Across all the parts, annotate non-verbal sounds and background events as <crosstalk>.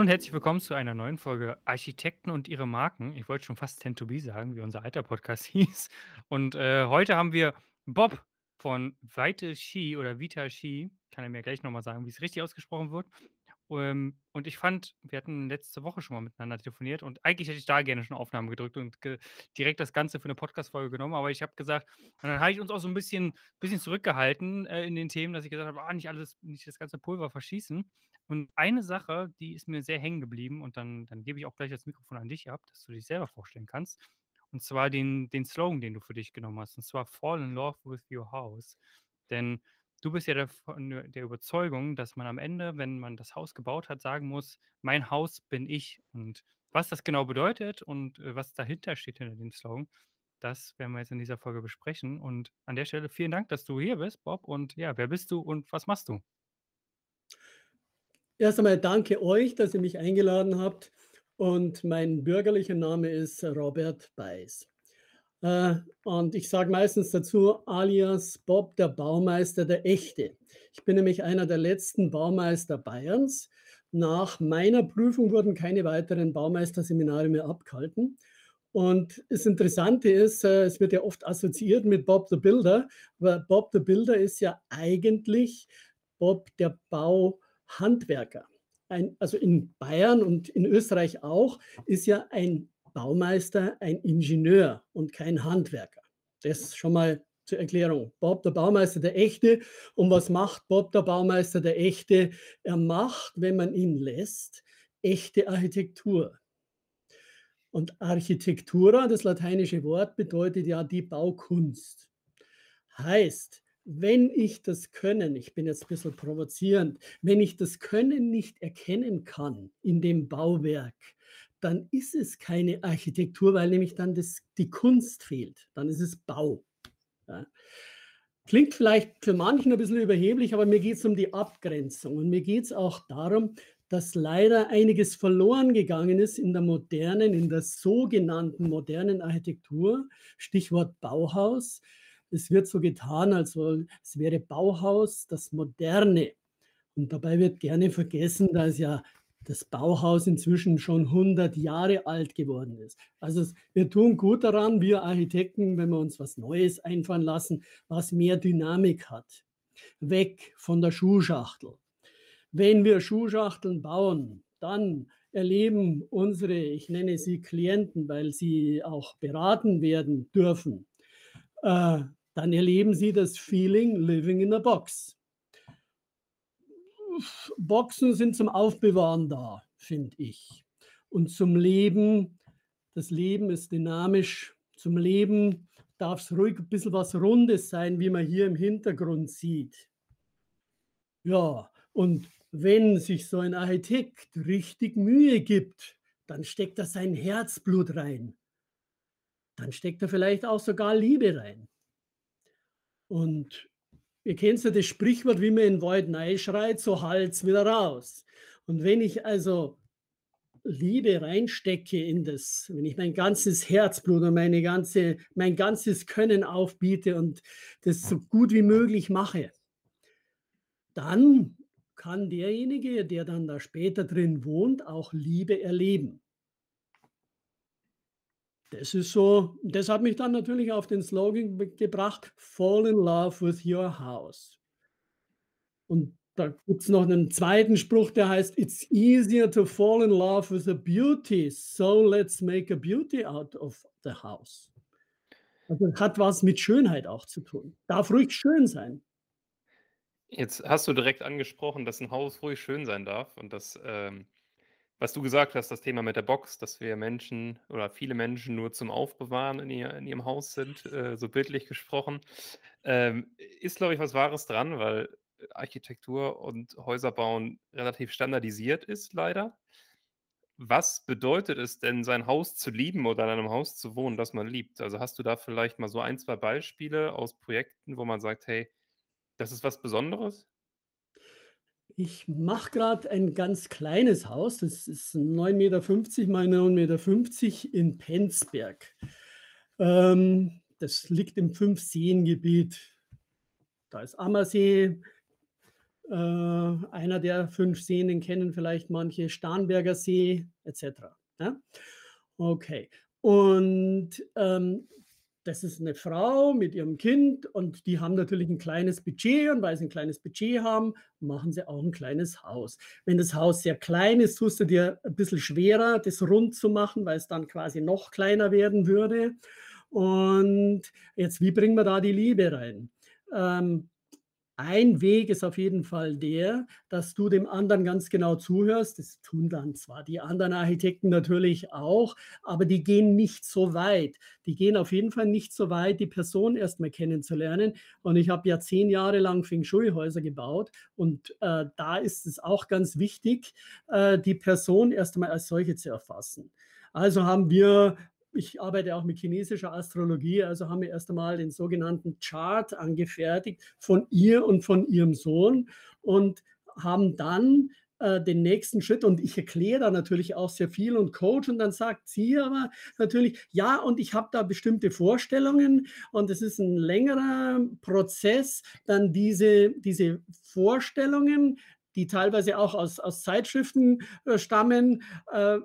Hallo und herzlich willkommen zu einer neuen Folge Architekten und ihre Marken. Ich wollte schon fast Tend to be sagen, wie unser alter Podcast <laughs> hieß. Und äh, heute haben wir Bob von Weite Ski oder Vita Ski. Kann er mir gleich nochmal sagen, wie es richtig ausgesprochen wird. Ähm, und ich fand, wir hatten letzte Woche schon mal miteinander telefoniert und eigentlich hätte ich da gerne schon Aufnahmen gedrückt und ge direkt das Ganze für eine Podcast-Folge genommen, aber ich habe gesagt und dann habe ich uns auch so ein bisschen bisschen zurückgehalten, äh, in den Themen, dass ich gesagt habe: „Ah, nicht alles nicht das ganze Pulver verschießen.“ Und eine Sache, die ist mir sehr hängen geblieben und dann dann gebe ich auch gleich das Mikrofon an dich ab, dass du dich selber vorstellen kannst. Und zwar den den Slogan, den du für dich genommen hast, und zwar „Fall in love with your house“. Denn Du bist ja davon der Überzeugung, dass man am Ende, wenn man das Haus gebaut hat, sagen muss: „Mein Haus bin ich.“ Und was das genau bedeutet und, äh, was dahinter steht hinter dem Slogan, das werden wir jetzt in dieser Folge besprechen. Und an der Stelle vielen Dank, dass du hier bist, Bob. Und ja, wer bist du und was machst du? Erst einmal danke euch, dass ihr mich eingeladen habt und mein bürgerlicher Name ist Robert Beis. Äh, und ich sage meistens dazu alias Bob der Baumeister, der Echte. Ich bin nämlich einer der letzten Baumeister Bayerns. Nach meiner Prüfung wurden keine weiteren Baumeisterseminare mehr abgehalten. Und das Interessante ist, äh, es wird ja oft assoziiert mit Bob the Builder, aber Bob the Builder ist ja eigentlich Bob der Bauhandwerker. Ein, also in Bayern und in Österreich auch ist ja ein Baumeister ein Ingenieur und kein Handwerker. Das schon mal zur Erklärung. Bob der Baumeister der Echte. Und was macht Bob der Baumeister der Echte? Er macht, wenn man ihn lässt, echte Architektur. Und Architektura, das lateinische Wort, bedeutet ja die Baukunst. Heißt, wenn ich das Können, ich bin jetzt ein bisschen provozierend, wenn ich das Können nicht erkennen kann in dem Bauwerk, dann ist es keine Architektur, weil nämlich dann das, die Kunst fehlt. Dann ist es Bau. Ja. Klingt vielleicht für manchen ein bisschen überheblich, aber mir geht es um die Abgrenzung. Und mir geht es auch darum, dass leider einiges verloren gegangen ist in der modernen, in der sogenannten modernen Architektur. Stichwort Bauhaus. Es wird so getan, als wäre Bauhaus das Moderne. Und dabei wird gerne vergessen, dass ja das Bauhaus inzwischen schon 100 Jahre alt geworden ist. Also wir tun gut daran, wir Architekten, wenn wir uns was Neues einfallen lassen, was mehr Dynamik hat. Weg von der Schuhschachtel. Wenn wir Schuhschachteln bauen, dann erleben unsere, ich nenne sie Klienten, weil sie auch beraten werden dürfen, äh, dann erleben sie das Feeling Living in a Box. Boxen sind zum Aufbewahren da, finde ich. Und zum Leben, das Leben ist dynamisch. Zum Leben darf es ruhig ein bisschen was Rundes sein, wie man hier im Hintergrund sieht. Ja, und wenn sich so ein Architekt richtig Mühe gibt, dann steckt er sein Herzblut rein. Dann steckt er vielleicht auch sogar Liebe rein. Und Ihr kennt ja das Sprichwort, wie man in den Wald schreit, so halt's wieder raus. Und wenn ich also Liebe reinstecke in das, wenn ich mein ganzes Herzblut und meine ganze, mein ganzes Können aufbiete und das so gut wie möglich mache, dann kann derjenige, der dann da später drin wohnt, auch Liebe erleben. Das ist so das hat mich dann natürlich auf den Slogan gebracht: „Fall in love with your house.“ Und da gibt es noch einen zweiten Spruch, der heißt: „It's easier to fall in love with a beauty, so let's make a beauty out of the house.“ Also, hat was mit Schönheit auch zu tun. Darf ruhig schön sein. Jetzt hast du direkt angesprochen, dass ein Haus ruhig schön sein darf und dass, ähm was du gesagt hast, das Thema mit der Box, dass wir Menschen oder viele Menschen nur zum Aufbewahren in ihr in ihrem Haus sind, äh, so bildlich gesprochen. Ähm, ist, glaube ich, was Wahres dran, weil Architektur und Häuserbauen relativ standardisiert ist leider. Was bedeutet es denn, sein Haus zu lieben oder in einem Haus zu wohnen, das man liebt? Also, hast du da vielleicht mal so ein, 2 Beispiele aus Projekten, wo man sagt: „Hey, das ist was Besonderes?“ Ich mache gerade ein ganz kleines Haus, das ist 9,50 m mal 9,50 m in Penzberg. Ähm, das liegt im Fünfseengebiet. Da ist Ammersee, Äh, einer der fünf Seen, den kennen vielleicht manche, Starnberger See etc. Ja? Okay. Und ähm, das ist eine Frau mit ihrem Kind und die haben natürlich ein kleines Budget und weil sie ein kleines Budget haben, machen sie auch ein kleines Haus. Wenn das Haus sehr klein ist, tust du dir ein bisschen schwerer, das rund zu machen, weil es dann quasi noch kleiner werden würde. Und jetzt, wie bringen wir da die Liebe rein? Ähm, ein Weg ist auf jeden Fall der, dass du dem anderen ganz genau zuhörst. Das tun dann zwar die anderen Architekten natürlich auch, aber die gehen nicht so weit. Die gehen auf jeden Fall nicht so weit, die Person erstmal kennenzulernen. Und ich habe ja zehn Jahre lang Feng Shui-Häuser gebaut und äh, da ist es auch ganz wichtig, äh, die Person erst einmal als solche zu erfassen. Also haben wir ich arbeite auch mit chinesischer Astrologie, also haben wir erst einmal den sogenannten Chart angefertigt von ihr und von ihrem Sohn und haben dann äh, den nächsten Schritt und ich erkläre da natürlich auch sehr viel und coach und dann sagt sie aber natürlich, ja, und ich habe da bestimmte Vorstellungen und es ist ein längerer Prozess, dann diese, diese Vorstellungen, die teilweise auch aus, aus Zeitschriften äh, stammen, äh,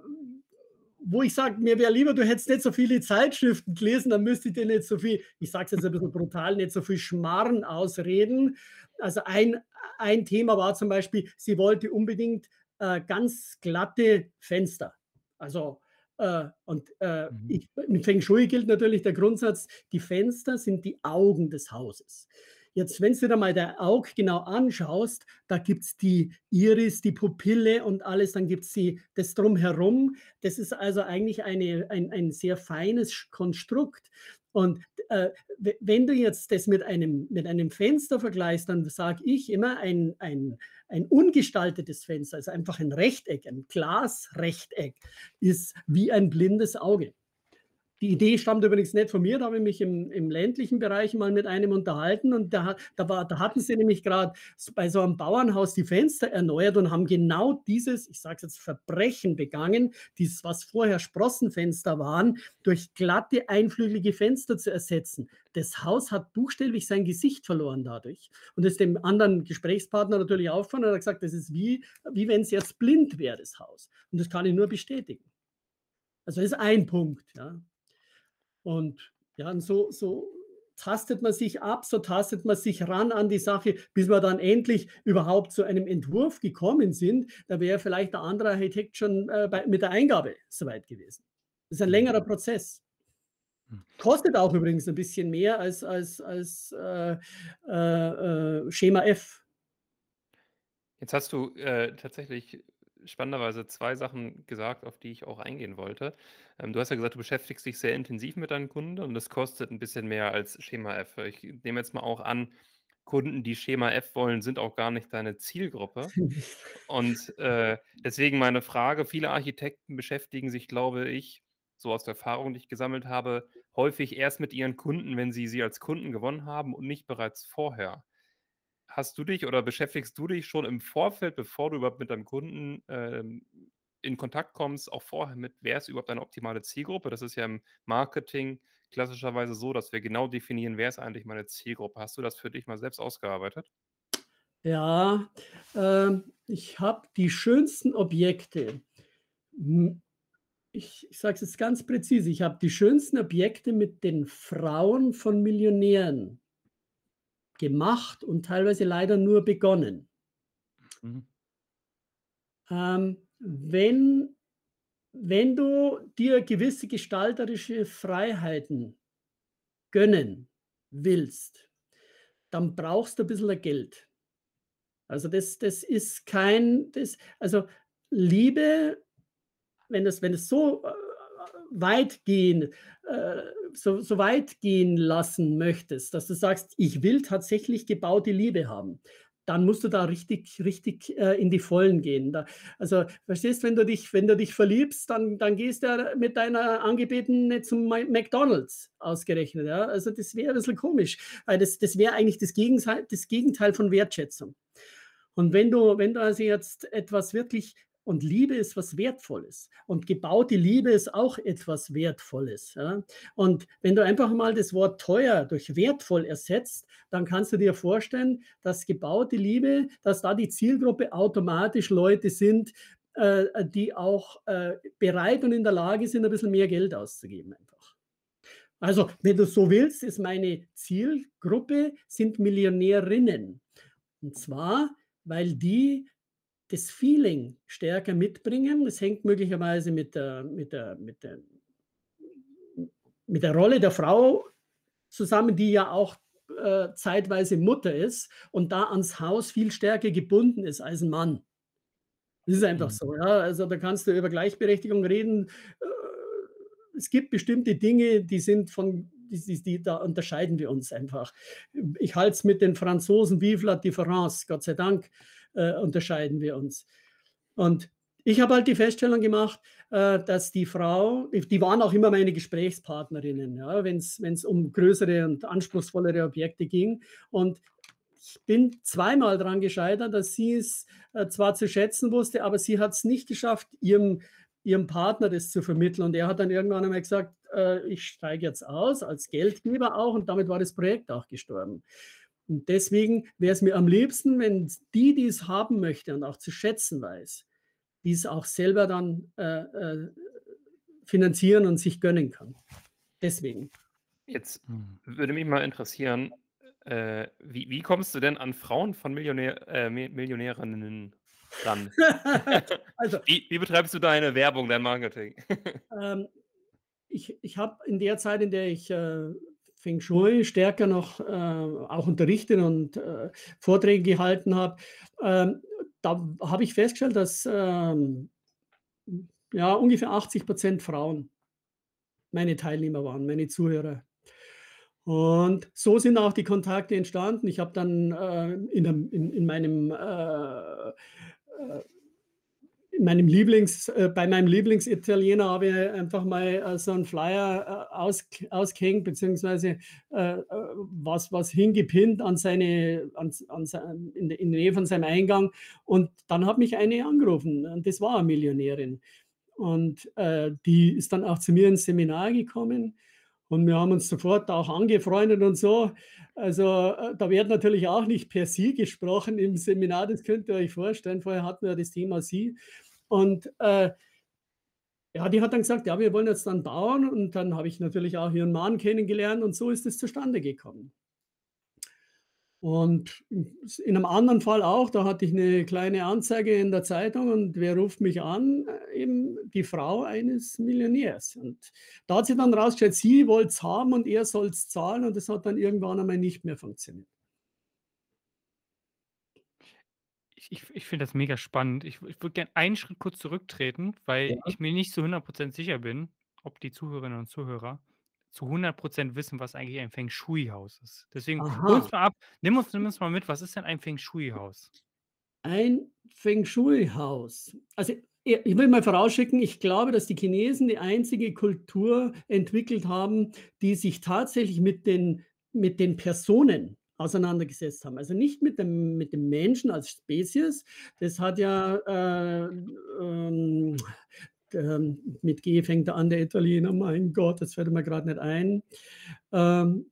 wo ich sage, mir wäre lieber, du hättest nicht so viele Zeitschriften gelesen, dann müsste ich dir nicht so viel, ich sage es jetzt ein bisschen brutal, nicht so viel Schmarren ausreden. Also ein, ein Thema war zum Beispiel, sie wollte unbedingt äh, ganz glatte Fenster. Also äh, und äh, mhm. ich, mit Feng Shui gilt natürlich der Grundsatz, die Fenster sind die Augen des Hauses. Jetzt, wenn du dir mal der Auge genau anschaust, da gibt es die Iris, die Pupille und alles, dann gibt es das drumherum. Das ist also eigentlich eine, ein, ein sehr feines Konstrukt. Und äh, wenn du jetzt das mit einem, mit einem Fenster vergleichst, dann sage ich immer, ein, ein, ein ungestaltetes Fenster, also einfach ein Rechteck, ein Glasrechteck, ist wie ein blindes Auge. Die Idee stammt übrigens nicht von mir, da habe ich mich im, im ländlichen Bereich mal mit einem unterhalten und da, da, war, da hatten sie nämlich gerade bei so einem Bauernhaus die Fenster erneuert und haben genau dieses, ich sage es jetzt, Verbrechen begangen, dieses, was vorher Sprossenfenster waren, durch glatte, einflügelige Fenster zu ersetzen. Das Haus hat buchstäblich sein Gesicht verloren dadurch. Und ist dem anderen Gesprächspartner natürlich aufgefallen und hat gesagt, das ist wie, wie wenn es jetzt blind wäre, das Haus. Und das kann ich nur bestätigen. Also das ist ein Punkt. Ja. Und ja, und so, so tastet man sich ab, so tastet man sich ran an die Sache, bis wir dann endlich überhaupt zu einem Entwurf gekommen sind. Da wäre vielleicht der andere Architekt schon äh, bei, mit der Eingabe soweit gewesen. Das ist ein längerer mhm. Prozess. Hm. Kostet auch übrigens ein bisschen mehr als, als, als äh, äh, äh Schema F. Jetzt hast du äh, tatsächlich spannenderweise zwei Sachen gesagt, auf die ich auch eingehen wollte. Ähm, du hast ja gesagt, du beschäftigst dich sehr intensiv mit deinen Kunden und das kostet ein bisschen mehr als Schema F. Ich nehme jetzt mal auch an, Kunden, die Schema F wollen, sind auch gar nicht deine Zielgruppe. Und äh, deswegen meine Frage, viele Architekten beschäftigen sich, glaube ich, so aus der Erfahrung, die ich gesammelt habe, häufig erst mit ihren Kunden, wenn sie sie als Kunden gewonnen haben und nicht bereits vorher hast du dich oder beschäftigst du dich schon im Vorfeld, bevor du überhaupt mit deinem Kunden ähm, in Kontakt kommst, auch vorher mit, wer ist überhaupt deine optimale Zielgruppe? Das ist ja im Marketing klassischerweise so, dass wir genau definieren, wer ist eigentlich meine Zielgruppe. Hast du das für dich mal selbst ausgearbeitet? Ja, äh, ich habe die schönsten Objekte. Ich, ich sage es jetzt ganz präzise, ich habe die schönsten Objekte mit den Frauen von Millionären gemacht und teilweise leider nur begonnen. Mhm. Ähm, wenn, wenn du dir gewisse gestalterische Freiheiten gönnen willst, dann brauchst du ein bisschen Geld. Also das, das ist kein, das, also Liebe, wenn das, wenn es so äh, weit gehen, äh, so, so weit gehen lassen möchtest, dass du sagst, ich will tatsächlich gebaute Liebe haben, dann musst du da richtig, richtig äh, in die Vollen gehen. Da, also, verstehst, wenn du dich, wenn du dich verliebst, dann, dann gehst du mit deiner Angebetenen zum McDonalds ausgerechnet. Ja? Also, das wäre ein bisschen komisch, weil das, das wäre eigentlich das Gegenteil, das Gegenteil von Wertschätzung. Und wenn du, wenn du also jetzt etwas wirklich Und Liebe ist was Wertvolles. Und gebaute Liebe ist auch etwas Wertvolles. Ja? Und wenn du einfach mal das Wort teuer durch wertvoll ersetzt, dann kannst du dir vorstellen, dass gebaute Liebe, dass da die Zielgruppe automatisch Leute sind, äh, die auch äh, bereit und in der Lage sind, ein bisschen mehr Geld auszugeben einfach. Also, wenn du so willst, ist meine Zielgruppe sind Millionärinnen. Und zwar, weil die das Feeling stärker mitbringen. Das hängt möglicherweise mit der, mit der, mit der, mit der Rolle der Frau zusammen, die ja auch äh, zeitweise Mutter ist und da ans Haus viel stärker gebunden ist als ein Mann. Das ist einfach mhm. so. Ja? Also da kannst du über Gleichberechtigung reden. Äh, es gibt bestimmte Dinge, die sind von, die, die da unterscheiden wir uns einfach. Ich halte es mit den Franzosen, vive la différence, Gott sei Dank äh, unterscheiden wir uns. Und ich habe halt die Feststellung gemacht, äh, dass die Frau, die waren auch immer meine Gesprächspartnerinnen, ja, wenn es um größere und anspruchsvollere Objekte ging. Und ich bin zweimal daran gescheitert, dass sie es äh, zwar zu schätzen wusste, aber sie hat es nicht geschafft, ihrem, ihrem Partner das zu vermitteln. Und er hat dann irgendwann einmal gesagt, äh, ich steige jetzt aus, als Geldgeber auch. Und damit war das Projekt auch gestorben. Und deswegen wäre es mir am liebsten, wenn die, die es haben möchte und auch zu schätzen weiß, dies auch selber dann äh, äh, finanzieren und sich gönnen kann. Deswegen. Jetzt hm. würde mich mal interessieren, äh, wie, wie, kommst du denn an Frauen von Millionär, äh, Millionärinnen ran? <laughs> also, wie, wie, betreibst du deine Werbung, dein Marketing? ähm, ich ich habe in der Zeit, in der ich äh, Feng Shui stärker noch äh, auch unterrichtet und äh, Vorträge gehalten habe, ähm, da habe ich festgestellt, dass ähm, ja, ungefähr 80 Prozent Frauen meine Teilnehmer waren, meine Zuhörer. Und so sind auch die Kontakte entstanden. Ich habe dann äh, in, in, in, meinem äh, äh meinem Lieblings, äh, bei meinem Lieblingsitaliener habe ich einfach mal äh, so einen Flyer äh, aus, ausgehängt, beziehungsweise äh, äh, was, was hingepinnt an seine, an, an sein, in, in der Nähe von seinem Eingang. Und dann hat mich eine angerufen und das war eine Millionärin. Und äh, die ist dann auch zu mir ins Seminar gekommen. Und wir haben uns sofort auch angefreundet und so. Also da wird natürlich auch nicht per Sie gesprochen im Seminar, das könnt ihr euch vorstellen. Vorher hatten wir das Thema Sie. Und äh, ja, die hat dann gesagt, ja, wir wollen jetzt dann bauen. Und dann habe ich natürlich auch ihren Mann kennengelernt und so ist es zustande gekommen. Und in einem anderen Fall auch, da hatte ich eine kleine Anzeige in der Zeitung und wer ruft mich an? Äh, eben die Frau eines Millionärs. Und da hat sie dann rausgestellt, sie wollte es haben und er soll es zahlen und das hat dann irgendwann einmal nicht mehr funktioniert. Ich, ich finde das mega spannend. Ich, ich würde gerne einen Schritt kurz zurücktreten, weil Ja. ich mir nicht zu 100% sicher bin, ob die Zuhörerinnen und Zuhörer zu 100% wissen, was eigentlich ein Feng Shui-Haus ist. Deswegen hol uns mal ab, nimm uns, nimm uns mal mit, was ist denn ein Feng Shui-Haus? Ein Feng Shui-Haus. Also ich will mal vorausschicken, ich glaube, dass die Chinesen die einzige Kultur entwickelt haben, die sich tatsächlich mit den, mit den Personen auseinandergesetzt haben. Also nicht mit dem, mit dem Menschen als Spezies. Das hat ja äh, ähm, mit G fängt er an, der Italiener, mein Gott, das fällt mir gerade nicht ein. Ähm,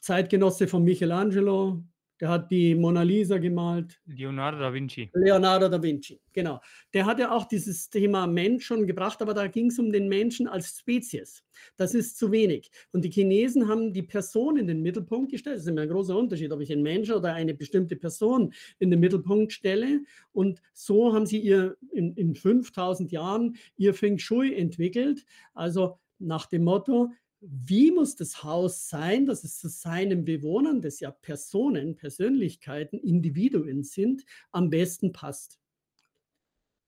Zeitgenosse von Michelangelo, der hat die Mona Lisa gemalt. Leonardo da Vinci. Leonardo da Vinci, genau. Der hat ja auch dieses Thema Mensch schon gebracht, aber da ging es um den Menschen als Spezies. Das ist zu wenig. Und die Chinesen haben die Person in den Mittelpunkt gestellt. Das ist immer ein großer Unterschied, ob ich einen Menschen oder eine bestimmte Person in den Mittelpunkt stelle. Und so haben sie ihr in, in 5000 Jahren ihr Feng Shui entwickelt. Also nach dem Motto, wie muss das Haus sein, dass es zu seinen Bewohnern, das ja Personen, Persönlichkeiten, Individuen sind, am besten passt.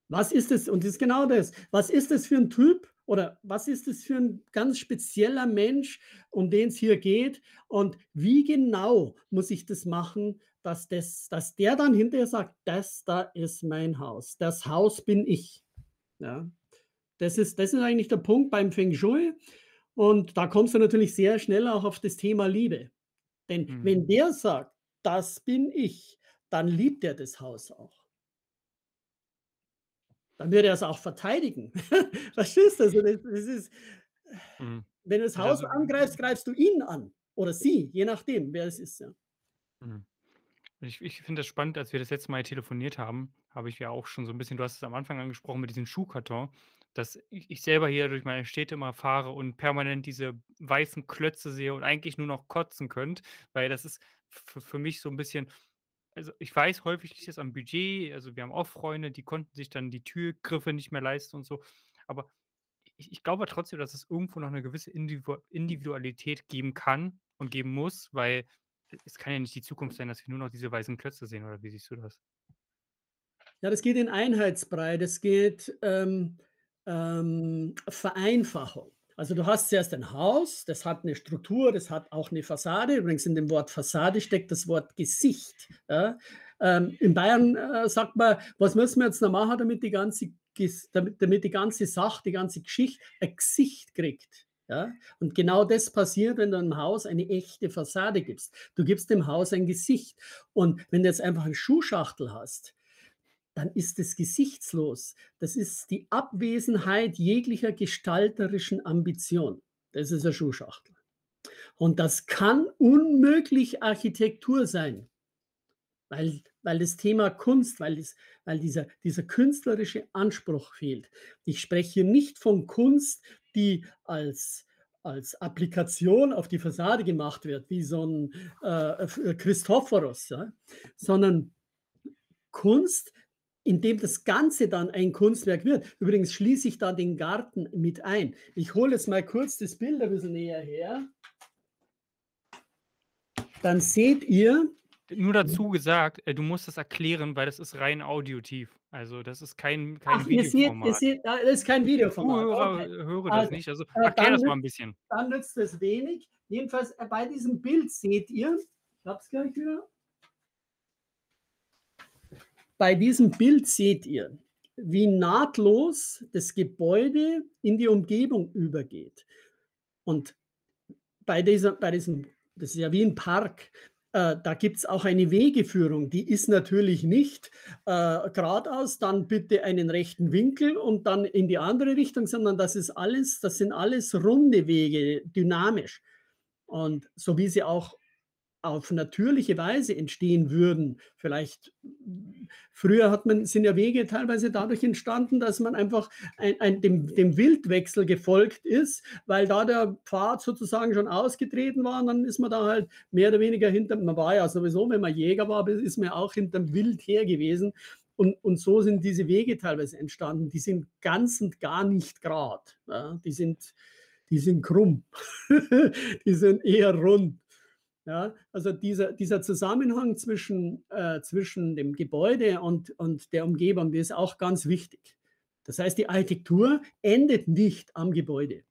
Was ist es, und das ist genau das, was ist es für ein Typ oder was ist es für ein ganz spezieller Mensch, um den es hier geht und wie genau muss ich das machen, dass, das, dass der dann hinterher sagt, das da ist mein Haus, das Haus bin ich. Ja, das ist, das ist eigentlich der Punkt beim Feng Shui. Und da kommst du natürlich sehr schnell auch auf das Thema Liebe. Denn mhm. wenn der sagt, das bin ich, dann liebt er das Haus auch. dann würde er es auch verteidigen. <laughs> Verstehst du? Also das, das ist, Mhm. wenn du das Haus also angreifst, greifst du ihn an oder sie, je nachdem, wer es ist. Ja. Mhm. Ich ich finde das spannend, als wir das letzte Mal telefoniert haben, habe ich ja auch schon so ein bisschen du hast es am Anfang angesprochen mit diesem Schuhkarton, dass ich selber hier durch meine Städte immer fahre und permanent diese weißen Klötze sehe und eigentlich nur noch kotzen könnte, weil das ist für mich so ein bisschen also, ich weiß, häufig liegt das am Budget. Also, wir haben auch Freunde, die konnten sich dann die Türgriffe nicht mehr leisten und so. Aber ich ich glaube trotzdem, dass es irgendwo noch eine gewisse Individu Individualität geben kann und geben muss, weil es kann ja nicht die Zukunft sein, dass wir nur noch diese weißen Klötze sehen, oder wie siehst du das? Ja, das geht in Einheitsbrei, das geht, ähm, ähm, Vereinfachung. Also, du hast zuerst ein Haus, das hat eine Struktur, das hat auch eine Fassade. Übrigens in dem Wort Fassade steckt das Wort Gesicht, ja. Ähm, in Bayern, äh, sagt man: „Was müssen wir jetzt noch machen, damit die ganze damit damit die ganze Sache, die ganze Geschichte ein Gesicht kriegt?“ Ja? Und genau das passiert, wenn du 'nem Haus eine echte Fassade gibst. Du gibst dem Haus ein Gesicht. Und wenn du jetzt einfach 'n Schuhschachtel hast, dann ist es gesichtslos. Das ist die Abwesenheit jeglicher gestalterischen Ambition. Das ist eine Schuhschachtel. Und das kann unmöglich Architektur sein, weil weil das Thema Kunst weil das weil dieser dieser künstlerische Anspruch fehlt. Ich spreche hier nicht von Kunst, die als als Applikation auf die Fassade gemacht wird, wie so 'n, äh, Christophorus, ja, sondern Kunst, in dem das Ganze dann ein Kunstwerk wird. Übrigens schließe ich da den Garten mit ein. Ich hole jetzt mal kurz das Bild ein bisschen näher her. Dann seht ihr Nur dazu gesagt, äh, du musst das erklären, weil das ist rein audiotiv. Also, das ist kein kein Ach, ihr seht ihr Videoformat. seht ah, das ist kein Videoformat. Zuhörer Okay. hören das Also, nicht. Also, äh, erklär das mal nützt 'n bisschen. dann nützt es wenig. Jedenfalls, äh, bei diesem Bild seht ihr ich habe es gleich wieder. Bei diesem Bild seht ihr, wie nahtlos das Gebäude in die Umgebung übergeht. Und bei dieser bei diesem das ist ja wie 'n Park, äh, da gibt's auch eine Wegeführung. Die ist natürlich nicht, äh, geradeaus, dann bitte einen rechten Winkel und dann in die andere Richtung, sondern das ist alles das sind alles runde Wege, dynamisch. Und so wie sie auch auf natürliche Weise entstehen würden. Vielleicht früher hat man sind ja Wege teilweise dadurch entstanden, dass man einfach ein ein dem dem Wildwechsel gefolgt ist, weil da der Pfad sozusagen schon ausgetreten war und dann ist man da halt mehr oder weniger hinterm man war ja sowieso, wenn man Jäger war, ist man ja auch hinterm Wild her gewesen. Und und so sind diese Wege teilweise entstanden. Die sind ganz und gar nicht gerade, ja? Die sind die sind krumm. <laughs> Die sind eher rund. Ja, also dieser dieser Zusammenhang zwischen äh, zwischen dem Gebäude und und der Umgebung, der ist auch ganz wichtig. Das heißt, die Architektur endet nicht am Gebäude.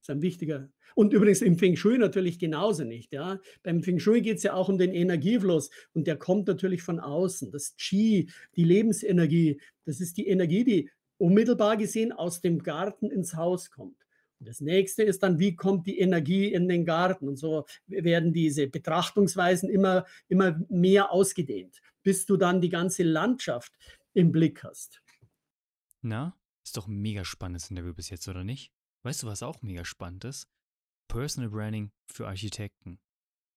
Ist ein wichtiger und übrigens im Feng Shui natürlich genauso nicht, ja. Beim Feng Shui geht's ja auch um den Energiefluss und der kommt natürlich von außen. Das Qi, die Lebensenergie, das ist die Energie, die unmittelbar gesehen aus dem Garten ins Haus kommt. Das Nächste ist dann, wie kommt die Energie in den Garten? Und so werden diese Betrachtungsweisen immer immer mehr ausgedehnt, bis du dann die ganze Landschaft im Blick hast. Na, ist doch 'n mega spannendes Interview bis jetzt, oder nicht? Weißt du, was auch mega spannend ist? Personal Branding für Architekten.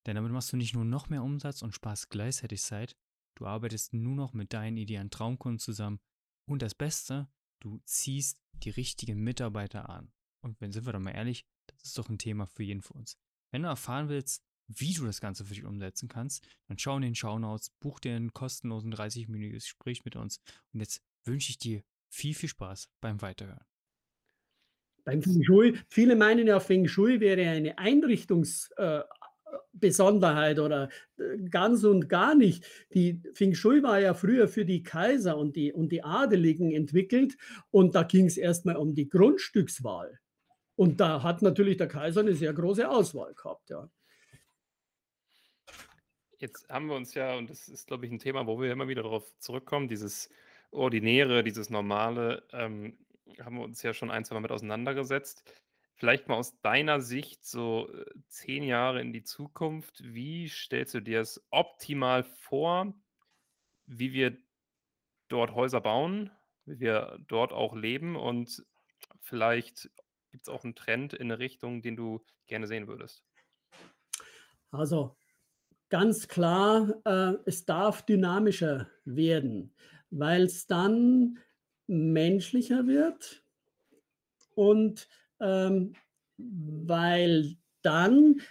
Denn damit machst du nicht nur noch mehr Umsatz und sparst gleichzeitig Zeit, du arbeitest nur noch mit deinen idealen Traumkunden zusammen und das Beste, du ziehst die richtigen Mitarbeiter an. Und wenn sind wir doch mal ehrlich, das ist doch 'n Thema für jeden von uns. Wenn du erfahren willst, wie du das Ganze für dich umsetzen kannst, dann schau in den Shownotes, buch dir 'n kostenlosen 30-minütiges Gespräch mit uns. Und jetzt wünsche ich dir viel, viel Spaß beim Weiterhören. Beim Feng Shui viele meinen ja, Feng Shui wäre eine Einrichtungs äh, oder, äh, ganz und gar nicht. Die Feng Shui war ja früher für die Kaiser und die und die Adeligen entwickelt und da ging's erst mal um die Grundstückswahl. Und da hat natürlich der Kaiser 'ne sehr große Auswahl gehabt, ja. Jetzt haben wir uns ja und das ist, glaube ich, 'n Thema, wo wir immer wieder drauf zurückkommen, dieses Ordinäre, dieses Normale, ähm, haben wir uns ja schon ein, zweimal mit auseinandergesetzt. Vielleicht mal aus deiner Sicht so, äh, 10 Jahre in die Zukunft. Wie stellst du dir es optimal vor, wie wir dort Häuser bauen wie wir dort auch leben und vielleicht gibt es auch einen Trend in eine Richtung, den du gerne sehen würdest? Also ganz klar, äh, es darf dynamischer werden, weil es dann menschlicher wird und ähm, weil dann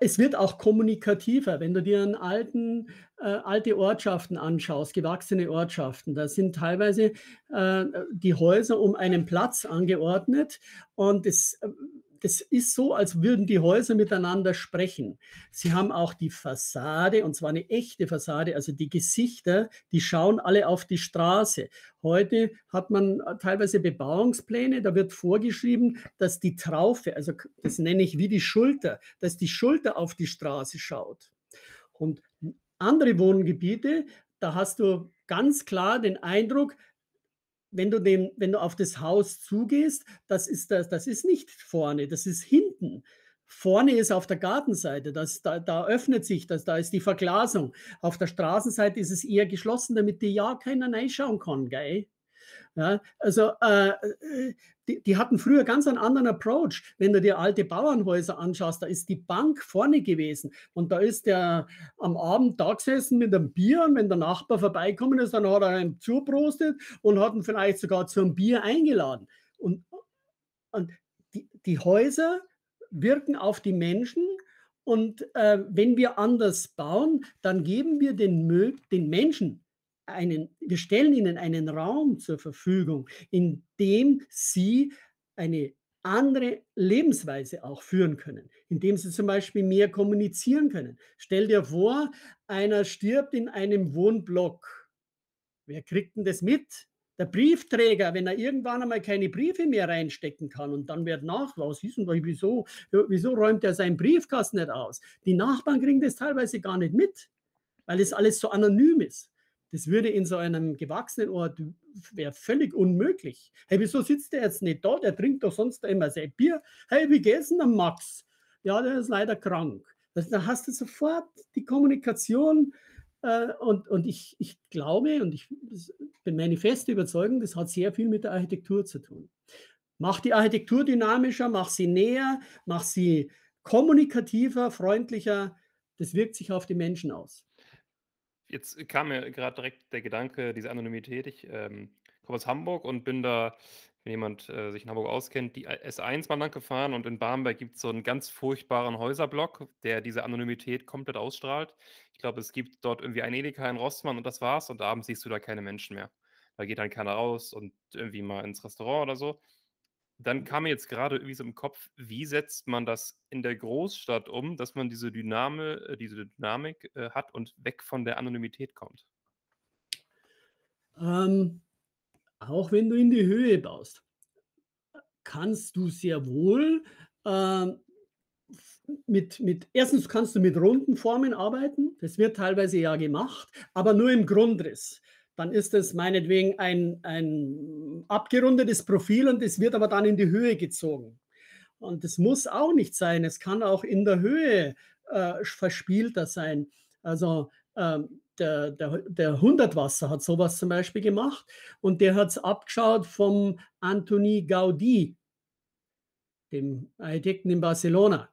es wird auch kommunikativer. Wenn du dir an alten, äh, alte Ortschaften anschaust, gewachsene Ortschaften, da sind teilweise äh, die Häuser um einen Platz angeordnet und es äh, das ist so, als würden die Häuser miteinander sprechen. Sie haben auch die Fassade, und zwar eine echte Fassade, also die Gesichter, die schauen alle auf die Straße. Heute hat man äh, teilweise Bebauungspläne, da wird vorgeschrieben, dass die Traufe, also das nenne ich wie die Schulter, dass die Schulter auf die Straße schaut. Und andere Wohngebiete, da hast du ganz klar den Eindruck, wenn du, den, wenn du auf das Haus zugehst, das ist, das, das ist nicht vorne, das ist hinten. Vorne ist auf der Gartenseite, das, da, da öffnet sich das, da ist die Verglasung. Auf der Straßenseite ist es eher geschlossen, damit dir ja keiner reinschauen kann, gell? Ja, also äh, äh, die, die, hatten früher ganz einen anderen Approach. Wenn du dir alte Bauernhäuser anschaust, da ist die Bank vorne gewesen und da ist der am Abend da gesessen mit einem Bier und wenn der Nachbar vorbeikommen ist, dann hat er ihm zuprostet und hat ihn vielleicht sogar zum Bier eingeladen. Und, und die, die Häuser wirken auf die Menschen und äh, wenn wir anders bauen, dann geben wir den, den Menschen einen, wir stellen ihnen einen Raum zur Verfügung, in dem sie eine andere Lebensweise auch führen können, indem sie zum Beispiel mehr kommunizieren können. Stell dir vor, einer stirbt in einem Wohnblock. Wer kriegt denn das mit? Der Briefträger, wenn er irgendwann einmal keine Briefe mehr reinstecken kann und dann wird nach, was ist denn wieso, wieso räumt er seinen Briefkasten nicht aus? Die Nachbarn kriegen das teilweise gar nicht mit, weil es alles so anonym ist. Das würde in so einem gewachsenen Ort wäre völlig unmöglich. Hey, wieso sitzt der jetzt nicht da? Der trinkt doch sonst immer sein Bier. Hey, wie geht's denn Max? Ja, der ist leider krank. Das, da hast du sofort die Kommunikation äh, und, und ich, ich glaube und ich bin meine feste Überzeugung, das hat sehr viel mit der Architektur zu tun. Mach die Architektur dynamischer, mach sie näher, mach sie kommunikativer, freundlicher. Das wirkt sich auf die Menschen aus. Jetzt kam mir gerade direkt der Gedanke, diese Anonymität. Ich ähm, komme aus Hamburg und bin da, wenn jemand äh, sich in Hamburg auskennt, die S1 mal lang gefahren und in Barmbek gibt es so einen ganz furchtbaren Häuserblock, der diese Anonymität komplett ausstrahlt. Ich glaube, es gibt dort irgendwie ein Edeka in Rossmann und das war's und abends siehst du da keine Menschen mehr. Da geht dann keiner raus und irgendwie mal ins Restaurant oder so dann kam mir jetzt gerade irgendwie so im Kopf, wie setzt man das in der Großstadt um, dass man diese Dyname, äh, diese Dynamik äh, hat und weg von der Anonymität kommt? Ähm, auch wenn du in die Höhe baust, kannst du sehr wohl ähm, mit, mit, erstens kannst du mit runden Formen arbeiten, das wird teilweise ja gemacht, aber nur im Grundriss dann ist es meinetwegen ein, ein abgerundetes Profil und es wird aber dann in die Höhe gezogen. Und das muss auch nicht sein. Es kann auch in der Höhe äh, verspielter sein. Also ähm, der, der, der Hundertwasser hat sowas zum Beispiel gemacht und der hat es abgeschaut vom Antoni Gaudí, dem Architekten in Barcelona.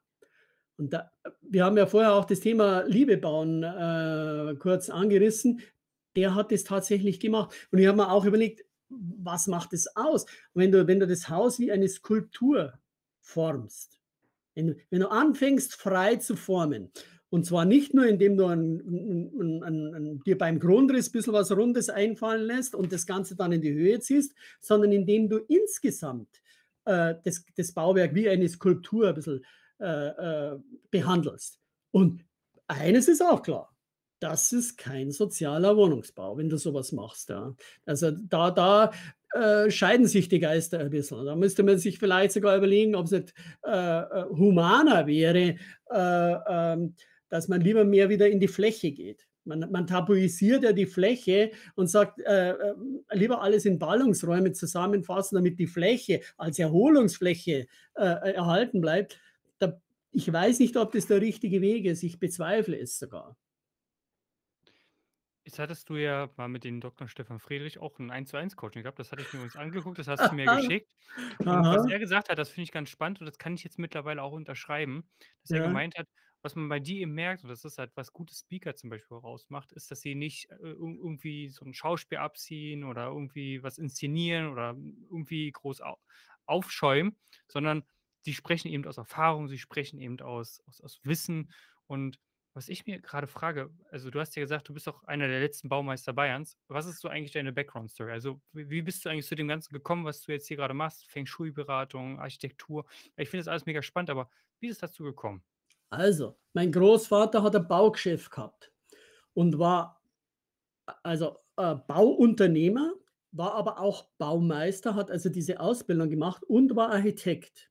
Und da, wir haben ja vorher auch das Thema Liebe bauen äh, kurz angerissen der hat es tatsächlich gemacht. Und ich habe mir auch überlegt, was macht es aus? Wenn du, wenn du das Haus wie eine Skulptur formst, wenn, wenn du anfängst, frei zu formen, und zwar nicht nur, indem du ein, ein, ein, dir beim Grundriss ein bisschen was Rundes einfallen lässt und das Ganze dann in die Höhe ziehst, sondern indem du insgesamt äh, das, das Bauwerk wie eine Skulptur ein bisschen äh, äh, behandelst. Und eines ist auch klar, das ist kein sozialer Wohnungsbau, wenn du sowas machst. Ja. Also da, da äh, scheiden sich die Geister ein bisschen. Da müsste man sich vielleicht sogar überlegen, ob es nicht äh, äh humaner wäre, äh, ähm, dass man lieber mehr wieder in die Fläche geht. Man, man tabuisiert ja die Fläche und sagt, äh, äh, lieber alles in Ballungsräume zusammenfassen, damit die Fläche als Erholungsfläche erhalten bleibt. Da, ich weiß nicht, ob das der richtige Weg ist. Ich bezweifle es sogar. Jetzt hattest du ja mal mit dem Dr. Stefan Friedrich auch 'n Eins-zu-eins-Coaching gehabt. Das hatte ich mir übrigens angeguckt, das hast du mir geschickt. Und was er gesagt hat, das finde ich ganz spannend und das kann ich jetzt mittlerweile auch unterschreiben, dass er Ja. gemeint hat, was man bei dir eben merkt, und das ist halt, was gute Speaker zum Beispiel auch ausmacht, ist, dass sie nicht, äh, irg irgendwie so 'n Schauspiel abziehen oder irgendwie was inszenieren oder irgendwie groß au aufschäumen, sondern sie sprechen eben aus Erfahrung, sie sprechen eben aus aus aus Wissen. Und was ich mir grade frage also, du hast ja gesagt, du bist auch einer der letzten Baumeister Bayerns. Was ist so eigentlich deine Background-Story? Also, wie bist du eigentlich zu dem Ganzen gekommen, was du jetzt hier grade machst, Feng-Shui-Beratung, Architektur? Ich finde das alles mega spannend, aber wie ist es dazu gekommen? Also, mein Großvater hat ein Baugeschäft gehabt und war also, äh, Bauunternehmer, war aber auch Baumeister, hat also diese Ausbildung gemacht und war Architekt.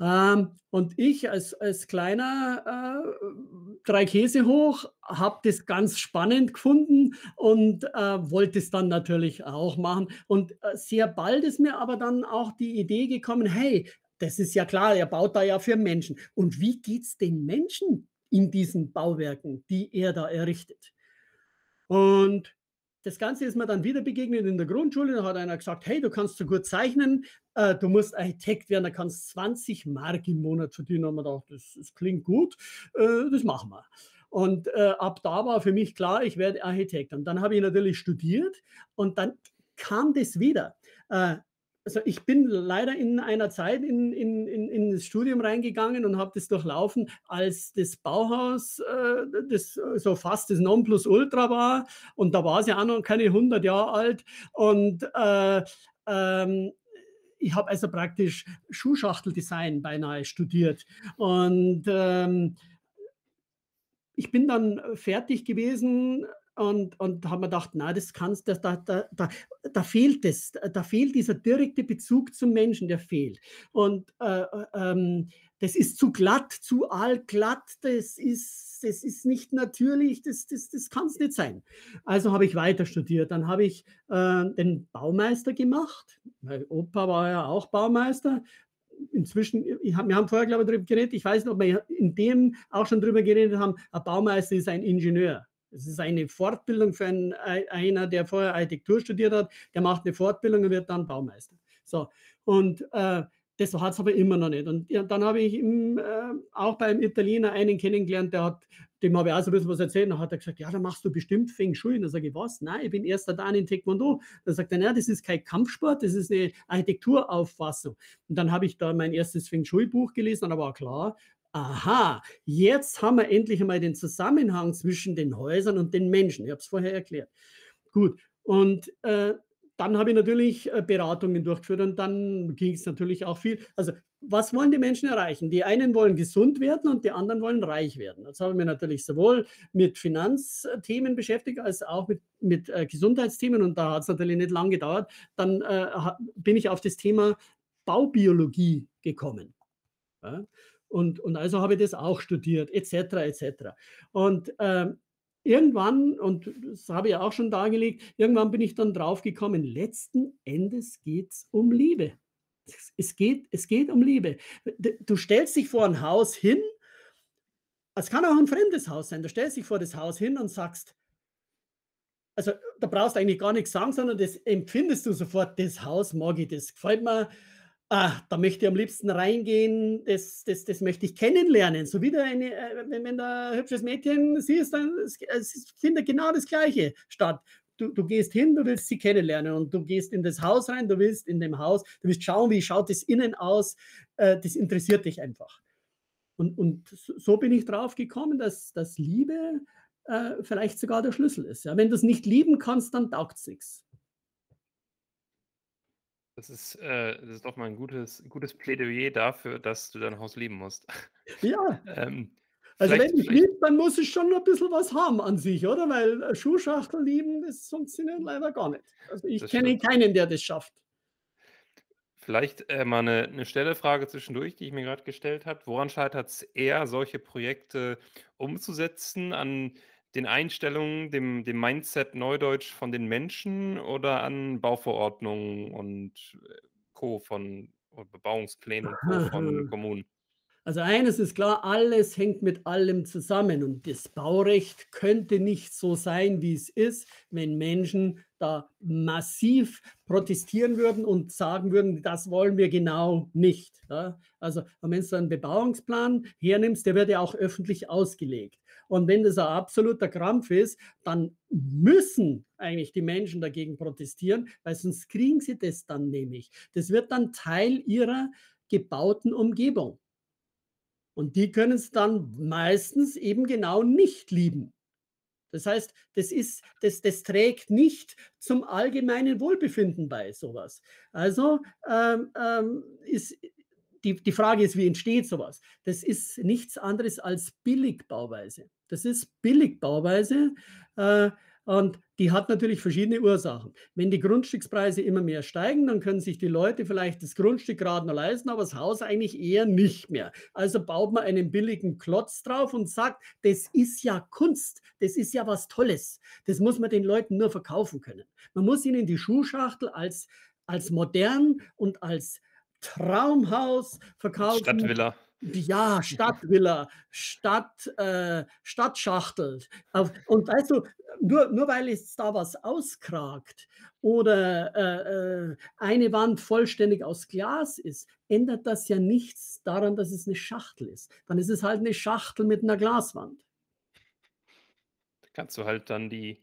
Ähm, und ich als als kleiner, äh, 3 Käse hoch, habe das ganz spannend gefunden und, äh, wollte es dann natürlich auch machen. Und, äh, sehr bald ist mir aber dann auch die Idee gekommen: „Hey, das ist ja klar, er baut da ja für Menschen. Und wie geht's den Menschen in diesen Bauwerken, die er da errichtet?“ Und das Ganze ist mir dann wieder begegnet in der Grundschule. Da hat einer gesagt: „Hey, du kannst so gut zeichnen, äh, du musst Architekt werden, da kannst 20 Mark im Monat verdienen.“ Da haben wir gedacht: „Das das klingt gut, äh, das machen wir.“ Und, äh, ab da war für mich klar, ich werde Architekt. Und dann habe ich natürlich studiert und dann kam das wieder. Äh, also, ich bin leider in einer Zeit in in in in das Studium reingegangen und habe das durchlaufen, als das Bauhaus, äh, das so fast das Nonplusultra war. Und da war es ja auch noch keine 100 Jahre alt. Und, äh, ähm, ich habe also praktisch Schuhschachteldesign beinahe studiert. Und, ähm ich bin dann, äh, fertig gewesen und und habe mir gedacht: „Na, das kannst das da da da da fehlt es. Da fehlt dieser direkte Bezug zum Menschen, der fehlt.“ Und, äh, äh, ähm, das ist zu glatt, zu aalglatt, das ist das ist nicht natürlich, das das das kann's nicht sein. Also habe ich weiter studiert. Dann habe ich, äh, den Baumeister gemacht. Mein Opa war ja auch Baumeister. Inzwischen habe wir haben vorher, glaube ich, drüber geredet, ich weiß nicht, ob wir in dem auch schon drüber geredet haben, ein Baumeister ist ein Ingenieur. Es ist eine Fortbildung für ein ei einer, der vorher Architektur studiert hat, der macht 'ne Fortbildung und wird dann Baumeister. So, und, äh, das hat's aber immer noch nicht. Und ja, dann habe ich im äh, auch beim Italiener einen kennengelernt, der hat dem habe ich auch so 'n bisschen was erzählt. Dann hat er gesagt: „Ja, dann machst du bestimmt Feng Shui.“ Und dann sage ich: „Was? Nein, ich bin 1. Dan in Taekwondo.“ Dann sagt er: „Na ja, das ist kein Kampfsport, das ist 'ne Architekturauffassung.“ Und dann habe ich da mein 1. Feng Shui-Buch gelesen und dann war klar: „Aha, jetzt haben wir endlich einmal den Zusammenhang zwischen den Häusern und den Menschen.“ Ich habe es vorher erklärt. Gut, und, äh, dann habe ich natürlich, äh, Beratungen durchgeführt und dann ging's natürlich auch viel also, was wollen die Menschen erreichen? Die einen wollen gesund werden und die anderen wollen reich werden. Jetzt habe ich mich natürlich sowohl mit Finanzthemen beschäftigt als auch mit mit, äh, Gesundheitsthemen und da hat's natürlich nicht lang gedauert. Dann, äh, bin ich auf das Thema Baubiologie gekommen, ja? Und und also habe ich das auch studiert et cetera, et cetera. Und, ähm, irgendwann und das habe ich auch schon dargelegt, irgendwann bin ich dann drauf gekommen, letzten Endes geht's um Liebe. Es es geht es geht um Liebe. Du stellst dich vor 'n Haus hin es kann auch 'n fremdes Haus sein. Du stellst dich vor das Haus hin und sagst also, da brauchst du eigentlich gar nix sagen, sondern das empfindest du sofort: „Das Haus mag ich, das gefällt mir. Ah, da möchte ich am liebsten reingehen, das das das möchte ich kennenlernen.“ So wie du eine äh, wenn wenn du ein hübsches Mädchen siehst, dann es es findet genau das Gleiche statt. Du du gehst hin, du willst sie kennenlernen und du gehst in das Haus rein, du willst in dem Haus du willst schauen, wie schaut es innen aus, äh, das interessiert dich einfach. Und und so bin ich drauf gekommen, dass dass Liebe, äh, vielleicht sogar der Schlüssel ist, ja? Wenn du's nicht lieben kannst, dann taugt's nix. Das ist äh, das ist doch mal 'n gutes gutes Plädoyer dafür, dass du dein Haus lieben musst. Ja. <laughs> Ähm, Also, wenn ich liebe, dann muss es schon 'n bisschen was haben an sich, oder? Weil, äh, Schuhschachteln lieben, das funktioniert leider gar nicht. Also, ich Das kenne stimmt. keinen, der das schafft. Vielleicht, äh, mal 'ne 'ne schnelle Frage zwischendurch, die ich mir grad gestellt habe. Woran scheitert's eher, solche Projekte umzusetzen? An den Einstellungen, dem dem Mindset Neudeutsch von den Menschen oder an Bauverordnungen und, äh, Co. von Bebauungsplänen und Co. von <laughs> Kommunen? Also eines ist klar, alles hängt mit allem zusammen und das Baurecht könnte nicht so sein, wie es ist, wenn Menschen da massiv protestieren würden und sagen würden, das wollen wir genau nicht. Ja? Also wenn du einen Bebauungsplan hernimmst, der wird ja auch öffentlich ausgelegt. Und wenn das ein absoluter Krampf ist, dann müssen eigentlich die Menschen dagegen protestieren, weil sonst kriegen sie das dann nämlich. Das wird dann Teil ihrer gebauten Umgebung. Und die können es dann meistens eben genau nicht lieben. Das heißt, das, ist, das, das trägt nicht zum allgemeinen Wohlbefinden bei, sowas. Also ähm, ähm, ist, die, die Frage ist, wie entsteht sowas? Das ist nichts anderes als Billigbauweise. Das ist Billigbauweise. Äh, und die hat natürlich verschiedene Ursachen. Wenn die Grundstückspreise immer mehr steigen, dann können sich die Leute vielleicht das Grundstück gerade noch leisten, aber das Haus eigentlich eher nicht mehr. Also baut man einen billigen Klotz drauf und sagt, das ist ja Kunst, das ist ja was Tolles. Das muss man den Leuten nur verkaufen können. Man muss ihnen die Schuhschachtel als, als modern und als Traumhaus verkaufen. Stadtvilla. Ja, Stadtvilla, Stadt, äh, Stadtschachtel. Und weißt du, nur, nur weil es da was auskragt oder äh, äh, eine Wand vollständig aus Glas ist, ändert das ja nichts daran, dass es eine Schachtel ist. Dann ist es halt eine Schachtel mit einer Glaswand. Da kannst du halt dann die,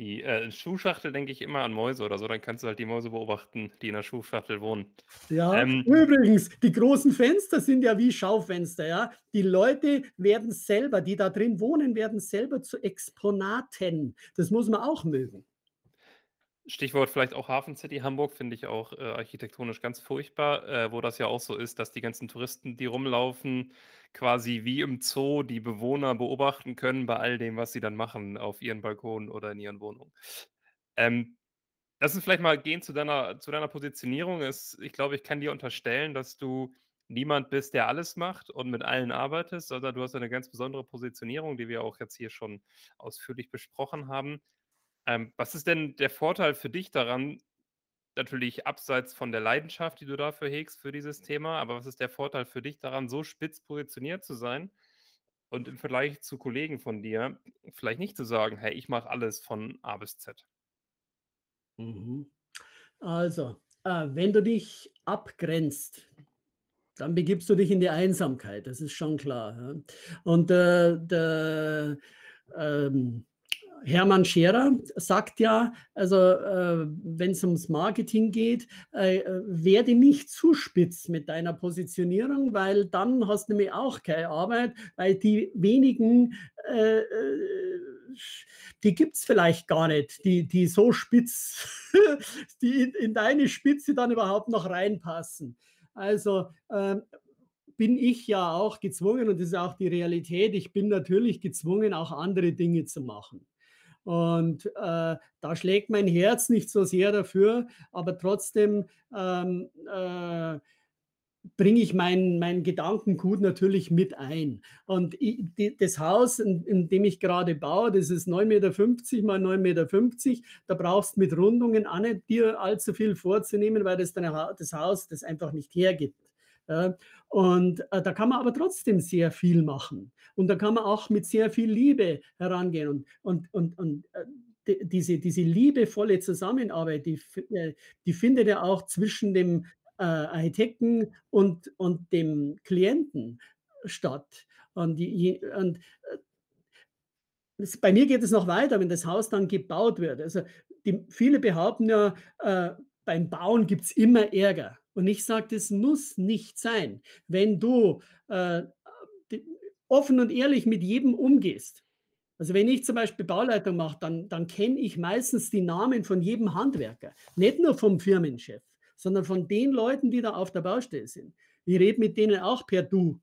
die äh, Schuhschachtel denke ich immer an Mäuse oder so, dann kannst du halt die Mäuse beobachten, die in der Schuhschachtel wohnen. Ja, ähm, übrigens, die großen Fenster sind ja wie Schaufenster, ja. Die Leute werden selber, die da drin wohnen, werden selber zu Exponaten. Das muss man auch mögen. Stichwort vielleicht auch Hafen City Hamburg finde ich auch äh, architektonisch ganz furchtbar, äh, wo das ja auch so ist, dass die ganzen Touristen, die rumlaufen, quasi wie im Zoo die Bewohner beobachten können bei all dem, was sie dann machen auf ihren Balkonen oder in ihren Wohnungen. Ähm, lass uns vielleicht mal gehen zu deiner, zu deiner Positionierung. Es, ich glaube, ich kann dir unterstellen, dass du niemand bist, der alles macht und mit allen arbeitest, sondern du hast eine ganz besondere Positionierung, die wir auch jetzt hier schon ausführlich besprochen haben. Ähm, was ist denn der Vorteil für dich daran, natürlich abseits von der Leidenschaft, die du dafür hegst für dieses Thema, aber was ist der Vorteil für dich daran, so spitz positioniert zu sein und im Vergleich zu Kollegen von dir vielleicht nicht zu sagen, hey, ich mache alles von A bis Z? Mhm. Also, äh, wenn du dich abgrenzt, dann begibst du dich in die Einsamkeit, das ist schon klar. Ja? Und äh, der, ähm, Hermann Scherer sagt ja, also äh, wenn es ums Marketing geht, äh, werde nicht zu spitz mit deiner Positionierung, weil dann hast du nämlich auch keine Arbeit, weil die wenigen, äh, äh die gibt es vielleicht gar nicht, die, die so spitz, <laughs> die in, in, deine Spitze dann überhaupt noch reinpassen. Also ähm, bin ich ja auch gezwungen, und das ist auch die Realität, ich bin natürlich gezwungen, auch andere Dinge zu machen. Und äh, da schlägt mein Herz nicht so sehr dafür, aber trotzdem ähm, äh, bringe ich mein, mein Gedankengut natürlich mit ein. Und ich, die, das Haus, in, in, dem ich gerade baue, das ist 9,50 Meter mal 9,50 Meter. Da brauchst du mit Rundungen auch nicht dir allzu viel vorzunehmen, weil das, deine, das Haus das einfach nicht hergibt. Und äh, da kann man aber trotzdem sehr viel machen. Und da kann man auch mit sehr viel Liebe herangehen. Und, und, und, und äh, die, diese, diese liebevolle Zusammenarbeit, die, äh, die findet ja auch zwischen dem Architekten und, und dem Klienten statt. Und, die, und bei mir geht es noch weiter, wenn das Haus dann gebaut wird. Also die, viele behaupten ja, äh, beim Bauen gibt es immer Ärger. Und ich sage, das muss nicht sein. Wenn du äh, offen und ehrlich mit jedem umgehst, also wenn ich zum Beispiel Bauleitung mache, dann, dann kenne ich meistens die Namen von jedem Handwerker. Nicht nur vom Firmenchef, sondern von den Leuten, die da auf der Baustelle sind. Ich rede mit denen auch per Du,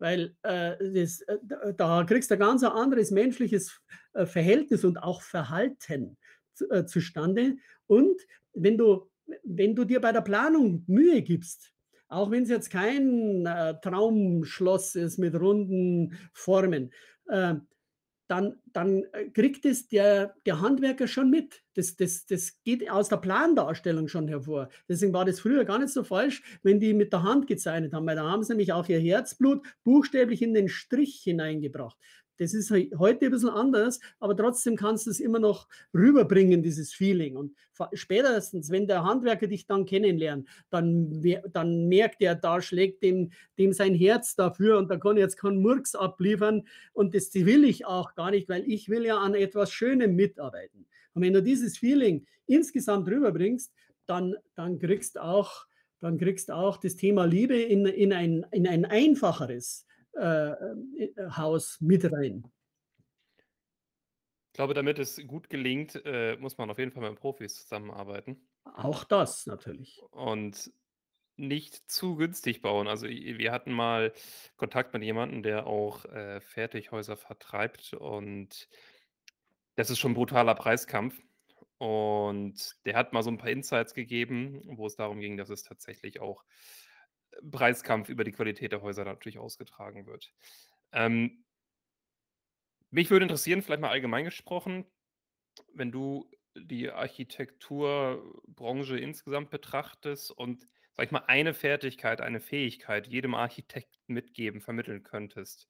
weil äh, das, äh, da kriegst du ein ganz anderes menschliches äh, Verhältnis und auch Verhalten äh, zustande. Und wenn du wenn du dir bei der Planung Mühe gibst, auch wenn es jetzt kein äh, Traumschloss ist mit runden Formen, äh, dann, dann äh, kriegt es der, der Handwerker schon mit. Das, das, das geht aus der Plandarstellung schon hervor. Deswegen war das früher gar nicht so falsch, wenn die mit der Hand gezeichnet haben, weil da haben sie nämlich auch ihr Herzblut buchstäblich in den Strich hineingebracht. Das ist heute ein bisschen anders, aber trotzdem kannst du es immer noch rüberbringen, dieses Feeling. Und spätestens, wenn der Handwerker dich dann kennenlernt, dann, dann merkt er, da schlägt dem, dem sein Herz dafür und da kann jetzt kein Murks abliefern. Und das will ich auch gar nicht, weil ich will ja an etwas Schönem mitarbeiten. Und wenn du dieses Feeling insgesamt rüberbringst, dann, dann kriegst auch auch das Thema Liebe in, in, ein, in ein einfacheres, äh, äh, Haus mit rein. Ich glaube, damit es gut gelingt, äh, muss man auf jeden Fall mit Profis zusammenarbeiten. Auch das natürlich. Und nicht zu günstig bauen. Also wir hatten mal Kontakt mit jemandem, der auch äh, Fertighäuser vertreibt und das ist schon ein brutaler Preiskampf. Und der hat mal so ein paar Insights gegeben, wo es darum ging, dass es tatsächlich auch Preiskampf über die Qualität der Häuser natürlich ausgetragen wird. Ähm, mich würde interessieren, vielleicht mal allgemein gesprochen, wenn du die Architekturbranche insgesamt betrachtest und, sag ich mal, eine Fertigkeit, eine Fähigkeit jedem Architekten mitgeben, vermitteln könntest,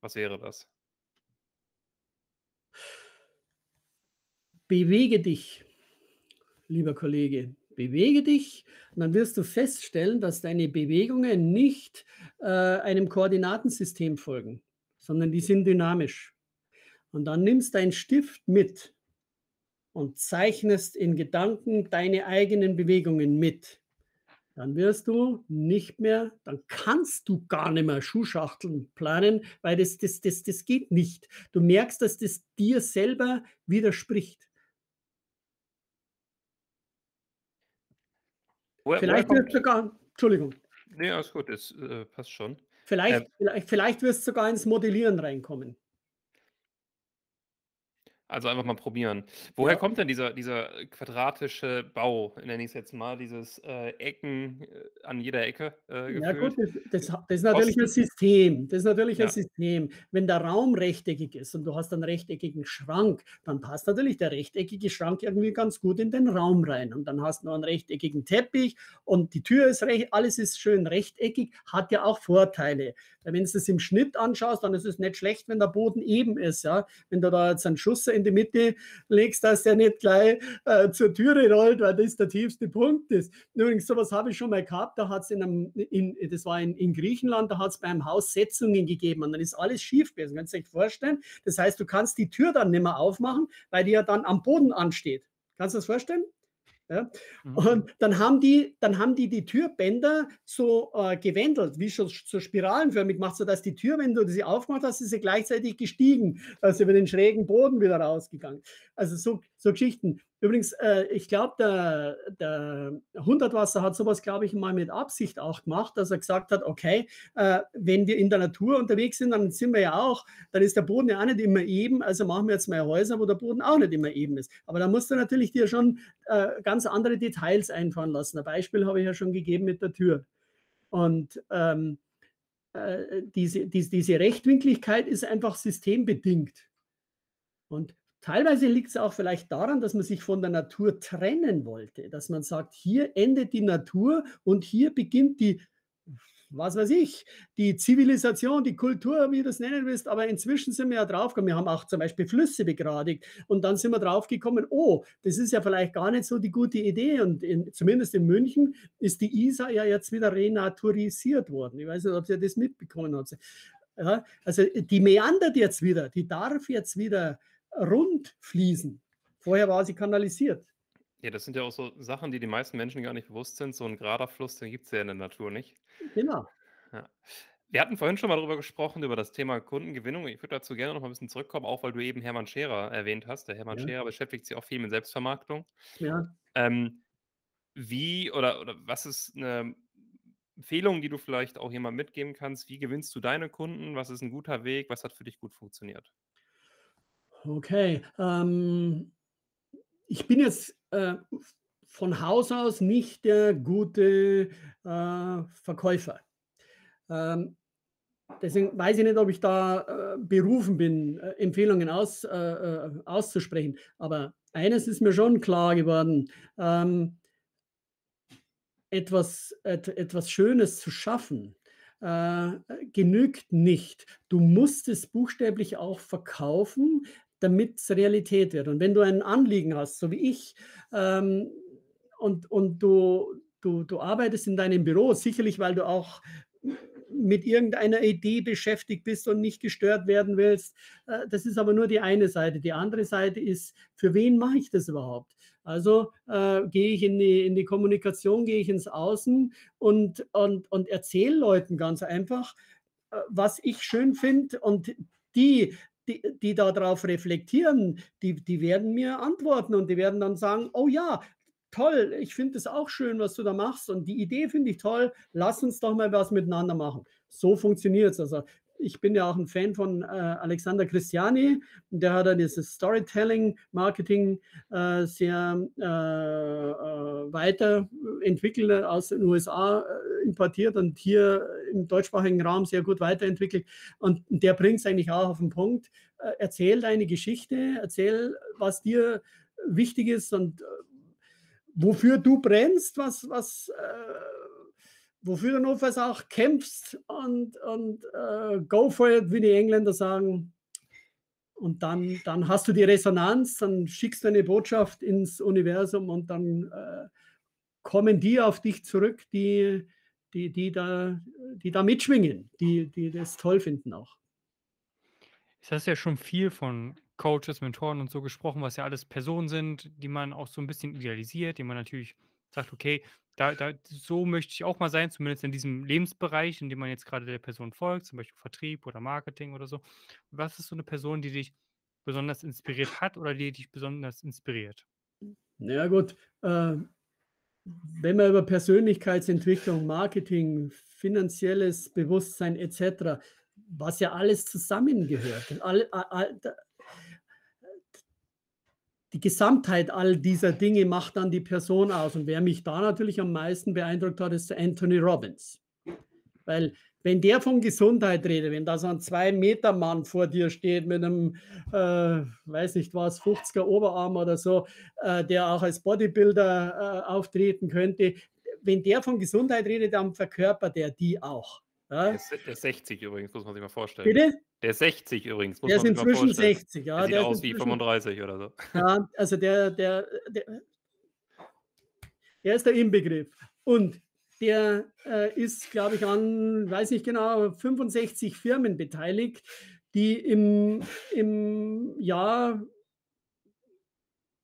was wäre das? Bewege dich, lieber Kollege bewege dich und dann wirst du feststellen, dass deine Bewegungen nicht äh, einem Koordinatensystem folgen, sondern die sind dynamisch. Und dann nimmst deinen Stift mit und zeichnest in Gedanken deine eigenen Bewegungen mit. Dann wirst du nicht mehr, dann kannst du gar nicht mehr Schuhschachteln planen, weil das, das, das, das geht nicht. Du merkst, dass das dir selber widerspricht. Vielleicht wird sogar, Entschuldigung. Nee, alles gut, das äh, passt schon. Vielleicht, ähm, vielleicht, vielleicht wirst du sogar ins Modellieren reinkommen. Also einfach mal probieren. Woher ja. kommt denn dieser, dieser quadratische Bau, nenne ich es jetzt mal, dieses äh, Ecken äh, an jeder Ecke? Äh, ja gut, das, das, das, ist natürlich Osten. ein System. Das ist natürlich ja. ein System. Wenn der Raum rechteckig ist und du hast einen rechteckigen Schrank, dann passt natürlich der rechteckige Schrank irgendwie ganz gut in den Raum rein. Und dann hast du noch einen rechteckigen Teppich und die Tür ist recht, alles ist schön rechteckig, hat ja auch Vorteile. Wenn du es im Schnitt anschaust, dann ist es nicht schlecht, wenn der Boden eben ist. Ja? Wenn du da jetzt einen Schuss in die Mitte legst, dass der nicht gleich äh, zur Türe rollt, weil das der tiefste Punkt ist. Übrigens, sowas habe ich schon mal gehabt, da hat es in einem, in, das war in, in Griechenland, da hat es beim Haus Setzungen gegeben und dann ist alles schief gewesen. Kannst du dir vorstellen? Das heißt, du kannst die Tür dann nicht mehr aufmachen, weil die ja dann am Boden ansteht. Kannst du das vorstellen? Ja? Mhm. Und dann haben die, dann haben die die Türbänder so äh, gewendelt, wie schon so spiralenförmig gemacht, sodass die Tür, wenn du sie aufgemacht hast, ist sie gleichzeitig gestiegen, also über den schrägen Boden wieder rausgegangen. Also so, so Geschichten. Übrigens, äh, ich glaube, der, der Hundertwasser hat sowas, glaube ich, mal mit Absicht auch gemacht, dass er gesagt hat, okay, äh, wenn wir in der Natur unterwegs sind, dann sind wir ja auch, dann ist der Boden ja auch nicht immer eben, also machen wir jetzt mal Häuser, wo der Boden auch nicht immer eben ist. Aber da musst du natürlich dir schon äh, ganz andere Details einfahren lassen. Ein Beispiel habe ich ja schon gegeben mit der Tür. Und ähm, äh, diese, diese, diese Rechtwinkligkeit ist einfach systembedingt. Und Teilweise liegt es auch vielleicht daran, dass man sich von der Natur trennen wollte, dass man sagt, hier endet die Natur und hier beginnt die, was weiß ich, die Zivilisation, die Kultur, wie du es nennen willst. Aber inzwischen sind wir ja draufgekommen, wir haben auch zum Beispiel Flüsse begradigt und dann sind wir draufgekommen, oh, das ist ja vielleicht gar nicht so die gute Idee. Und in, zumindest in München ist die Isar ja jetzt wieder renaturisiert worden. Ich weiß nicht, ob ihr das mitbekommen habt. Ja, also die meandert jetzt wieder, die darf jetzt wieder rund fließen. Vorher war sie kanalisiert. Ja, das sind ja auch so Sachen, die die meisten Menschen gar nicht bewusst sind. So ein gerader Fluss, den gibt es ja in der Natur nicht. Genau. Ja. Wir hatten vorhin schon mal darüber gesprochen, über das Thema Kundengewinnung. Ich würde dazu gerne noch mal ein bisschen zurückkommen, auch weil du eben Hermann Scherer erwähnt hast. Der Hermann ja. Scherer beschäftigt sich auch viel mit Selbstvermarktung. Ja. Ähm, wie oder, oder was ist eine Empfehlung, die du vielleicht auch jemand mitgeben kannst? Wie gewinnst du deine Kunden? Was ist ein guter Weg? Was hat für dich gut funktioniert? Okay. Ähm, ich bin jetzt äh, von Haus aus nicht der gute äh, Verkäufer. Ähm, deswegen weiß ich nicht, ob ich da äh, berufen bin, äh, Empfehlungen aus, äh, äh, auszusprechen. Aber eines ist mir schon klar geworden. Ähm, etwas, et, etwas Schönes zu schaffen, äh, genügt nicht. Du musst es buchstäblich auch verkaufen, damit es Realität wird. Und wenn du ein Anliegen hast, so wie ich, ähm, und, und du, du, du arbeitest in deinem Büro, sicherlich, weil du auch mit irgendeiner Idee beschäftigt bist und nicht gestört werden willst. Äh, das ist aber nur die eine Seite. Die andere Seite ist, für wen mache ich das überhaupt? Also äh, gehe ich in die, in die Kommunikation, gehe ich ins Außen und, und, und erzähle Leuten ganz einfach, äh, was ich schön finde und die, die, die darauf reflektieren, die, die werden mir antworten und die werden dann sagen, oh ja, toll, ich finde es auch schön, was du da machst und die Idee finde ich toll, lass uns doch mal was miteinander machen. So funktioniert es. Also ich bin ja auch ein Fan von äh, Alexander Christiani, der hat ja dieses Storytelling, Marketing äh, sehr äh, äh weiterentwickelt, aus den USA äh, importiert und hier im deutschsprachigen Raum sehr gut weiterentwickelt. Und der bringt es eigentlich auch auf den Punkt. Äh, erzähl deine Geschichte, erzähl, was dir wichtig ist und wofür du brennst, was, was, wofür du notfalls auch kämpfst und, und äh, go for it, wie die Engländer sagen. Und dann, dann hast du die Resonanz, dann schickst du eine Botschaft ins Universum und dann äh, kommen die auf dich zurück, die, die, die, da, die da mitschwingen, die, die das toll finden auch. Jetzt hast ja schon viel von Coaches, Mentoren und so gesprochen, was ja alles Personen sind, die man auch so ein bisschen idealisiert, die man natürlich sagt, okay, da, da, so möchte ich auch mal sein, zumindest in diesem Lebensbereich, in dem man jetzt gerade der Person folgt, zum Beispiel Vertrieb oder Marketing oder so. Was ist so eine Person, die dich besonders inspiriert hat oder die dich besonders inspiriert? Na ja, gut, äh, wenn man über Persönlichkeitsentwicklung, Marketing, finanzielles Bewusstsein etc., was ja alles zusammengehört, all, all, die Gesamtheit all dieser Dinge macht dann die Person aus. Und wer mich da natürlich am meisten beeindruckt hat, ist Anthony Robbins. Weil wenn der von Gesundheit redet, wenn da so ein Zwei-Meter-Mann vor dir steht mit einem, äh, weiß nicht was, 50er Oberarm oder so, äh, der auch als Bodybuilder äh, auftreten könnte, wenn der von Gesundheit redet, dann verkörpert er die auch. Ja? Der, ist, der ist 60 übrigens, muss man sich mal vorstellen. Bitte? Der ist 60 übrigens, muss der man ist inzwischen 60, ja. Der sieht der aus wie 35 oder so. Ja, also der, der, der, der ist der Inbegriff. Und der äh, ist, glaube ich, an, weiß nicht genau, 65 Firmen beteiligt, die im, im Jahr,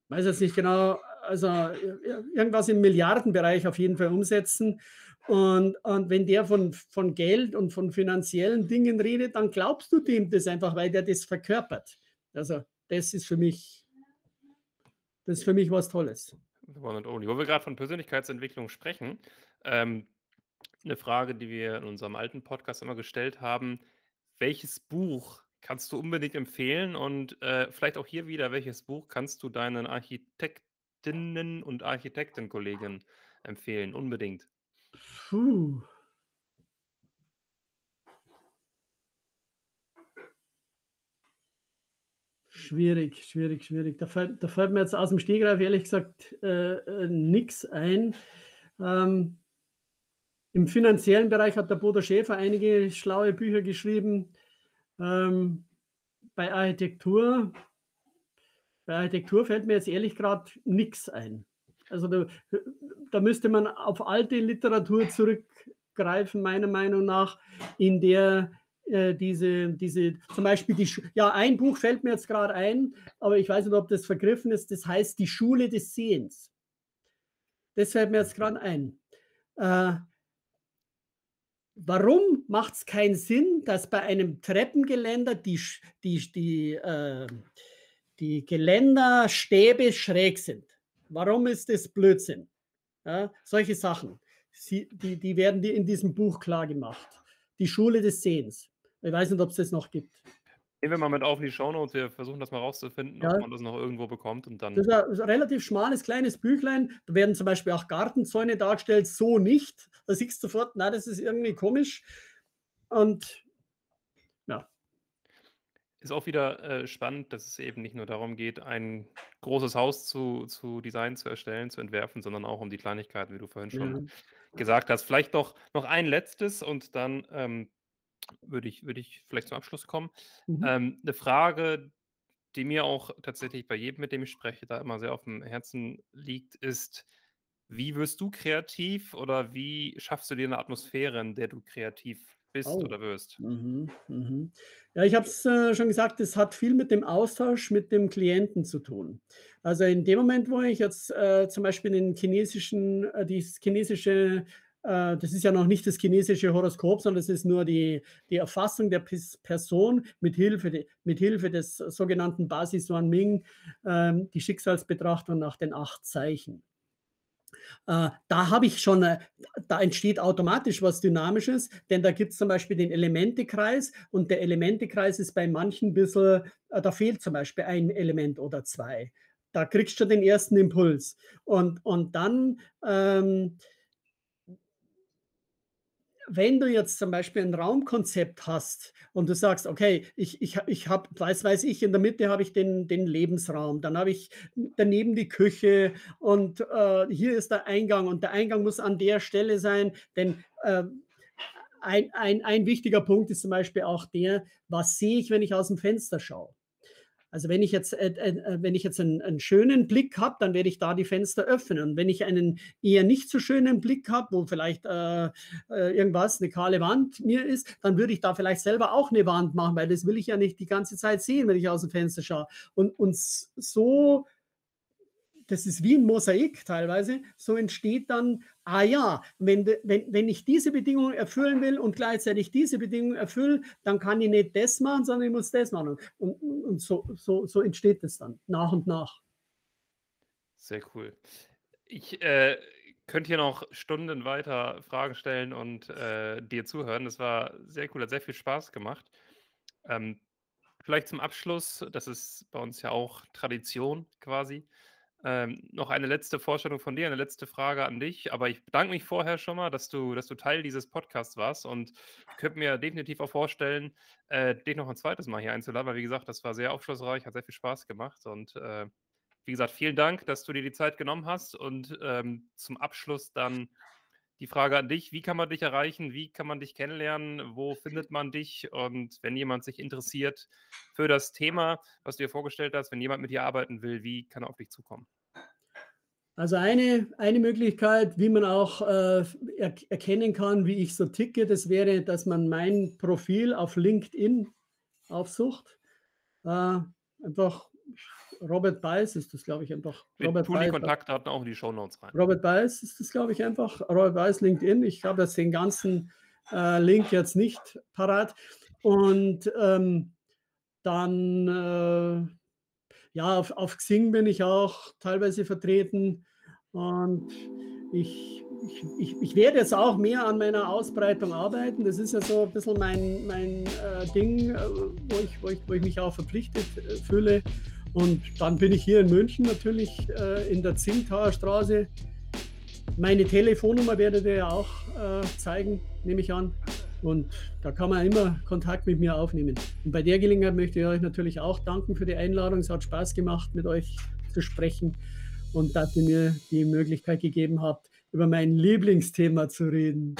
weiß jetzt nicht genau, also irgendwas im Milliardenbereich auf jeden Fall umsetzen. Und, und wenn der von, von Geld und von finanziellen Dingen redet, dann glaubst du dem das einfach, weil der das verkörpert. Also das ist für mich, das ist für mich was Tolles. One and only. Wo wir gerade von Persönlichkeitsentwicklung sprechen, ähm, eine Frage, die wir in unserem alten Podcast immer gestellt haben: Welches Buch kannst du unbedingt empfehlen? Und äh, vielleicht auch hier wieder, welches Buch kannst du deinen Architektinnen und Architektenkollegen empfehlen? Unbedingt. Puh. Schwierig, schwierig, schwierig. Da fällt, da fällt mir jetzt aus dem Stegreif ehrlich gesagt äh, äh, nichts ein. Ähm, Im finanziellen Bereich hat der Bodo Schäfer einige schlaue Bücher geschrieben. Ähm, bei Architektur, bei Architektur fällt mir jetzt ehrlich gerade nichts ein. Also da, da müsste man auf alte Literatur zurückgreifen, meiner Meinung nach, in der äh, diese, diese, zum Beispiel die, ja, ein Buch fällt mir jetzt gerade ein, aber ich weiß nicht, ob das vergriffen ist, das heißt Die Schule des Sehens. Das fällt mir jetzt gerade ein. Äh, warum macht es keinen Sinn, dass bei einem Treppengeländer die, die, die, äh, die Geländerstäbe schräg sind? Warum ist das Blödsinn? Ja, solche Sachen, Sie, die, die werden dir in diesem Buch klar gemacht. Die Schule des Sehens. Ich weiß nicht, ob es das noch gibt. Nehmen wir mal mit auf in die Shownotes. Wir versuchen das mal rauszufinden, ja. ob man das noch irgendwo bekommt. Und dann das ist ein relativ schmales, kleines Büchlein. Da werden zum Beispiel auch Gartenzäune dargestellt. So nicht. Da siehst du sofort, na, das ist irgendwie komisch. Und ist auch wieder äh, spannend, dass es eben nicht nur darum geht, ein großes Haus zu, zu designen, zu erstellen, zu entwerfen, sondern auch um die Kleinigkeiten, wie du vorhin schon Ja. gesagt hast. Vielleicht noch, noch ein letztes und dann ähm, würde ich, würde ich vielleicht zum Abschluss kommen. Mhm. Ähm, eine Frage, die mir auch tatsächlich bei jedem, mit dem ich spreche, da immer sehr auf dem Herzen liegt, ist, wie wirst du kreativ oder wie schaffst du dir eine Atmosphäre, in der du kreativ bist Oh. oder wirst? Mhm, mhm. Ja, ich habe es äh, schon gesagt, es hat viel mit dem Austausch mit dem Klienten zu tun. Also in dem Moment, wo ich jetzt äh, zum Beispiel den chinesischen, äh, dieses chinesische, äh, das ist ja noch nicht das chinesische Horoskop, sondern es ist nur die, die Erfassung der Pers Person mit Hilfe, mit Hilfe des sogenannten Basis Wan Ming, ähm, die Schicksalsbetrachtung nach den acht Zeichen. Äh, da habe ich schon, äh, da entsteht automatisch was Dynamisches, denn da gibt es zum Beispiel den Elementekreis und der Elementekreis ist bei manchen ein bisschen, äh, da fehlt zum Beispiel ein Element oder zwei. Da kriegst du den ersten Impuls. Und, und dann ähm, wenn du jetzt zum Beispiel ein Raumkonzept hast und du sagst, okay, ich, ich, ich habe, weiß, weiß ich, in der Mitte habe ich den, den Lebensraum, dann habe ich daneben die Küche und äh, hier ist der Eingang und der Eingang muss an der Stelle sein, denn äh, ein, ein, ein wichtiger Punkt ist zum Beispiel auch der, was sehe ich, wenn ich aus dem Fenster schaue. Also wenn ich jetzt, äh, äh, wenn ich jetzt einen, einen schönen Blick habe, dann werde ich da die Fenster öffnen. Und wenn ich einen eher nicht so schönen Blick habe, wo vielleicht äh, äh, irgendwas, eine kahle Wand mir ist, dann würde ich da vielleicht selber auch eine Wand machen, weil das will ich ja nicht die ganze Zeit sehen, wenn ich aus dem Fenster schaue. Und, und so das ist wie ein Mosaik teilweise, so entsteht dann, ah ja, wenn, wenn, wenn ich diese Bedingungen erfüllen will und gleichzeitig diese Bedingungen erfülle, dann kann ich nicht das machen, sondern ich muss das machen. Und, und so, so, so entsteht es dann, nach und nach. Sehr cool. Ich äh, könnte hier noch Stunden weiter Fragen stellen und äh, dir zuhören. Das war sehr cool, hat sehr viel Spaß gemacht. Ähm, vielleicht zum Abschluss, das ist bei uns ja auch Tradition quasi. Ähm, noch eine letzte Vorstellung von dir, eine letzte Frage an dich. Aber ich bedanke mich vorher schon mal, dass du, dass du Teil dieses Podcasts warst und könnte mir definitiv auch vorstellen, äh, dich noch ein zweites Mal hier einzuladen, weil wie gesagt, das war sehr aufschlussreich, hat sehr viel Spaß gemacht und äh, wie gesagt, vielen Dank, dass du dir die Zeit genommen hast und ähm, zum Abschluss dann die Frage an dich, wie kann man dich erreichen, wie kann man dich kennenlernen, wo findet man dich und wenn jemand sich interessiert für das Thema, was du dir vorgestellt hast, wenn jemand mit dir arbeiten will, wie kann er auf dich zukommen? Also eine, eine Möglichkeit, wie man auch äh, er, erkennen kann, wie ich so ticke, das wäre, dass man mein Profil auf LinkedIn aufsucht. Äh, einfach Robert Beiß ist das, glaube ich, einfach. Wir Robert tun die Beiß, Kontaktdaten auch in die Shownotes rein. Robert Beiß ist das, glaube ich, einfach. Robert Beiß LinkedIn. Ich habe jetzt den ganzen äh, Link jetzt nicht parat. Und ähm, dann, äh, ja, auf, auf Xing bin ich auch teilweise vertreten. Und ich, ich, ich, ich werde jetzt auch mehr an meiner Ausbreitung arbeiten. Das ist ja so ein bisschen mein, mein äh, Ding, äh, wo, ich, wo, ich, wo ich mich auch verpflichtet äh, fühle. Und dann bin ich hier in München natürlich äh, in der Zingtauer Straße. Meine Telefonnummer werdet ihr ja auch äh, zeigen, nehme ich an. Und da kann man immer Kontakt mit mir aufnehmen. Und bei der Gelegenheit möchte ich euch natürlich auch danken für die Einladung. Es hat Spaß gemacht, mit euch zu sprechen und dass ihr mir die Möglichkeit gegeben habt, über mein Lieblingsthema zu reden.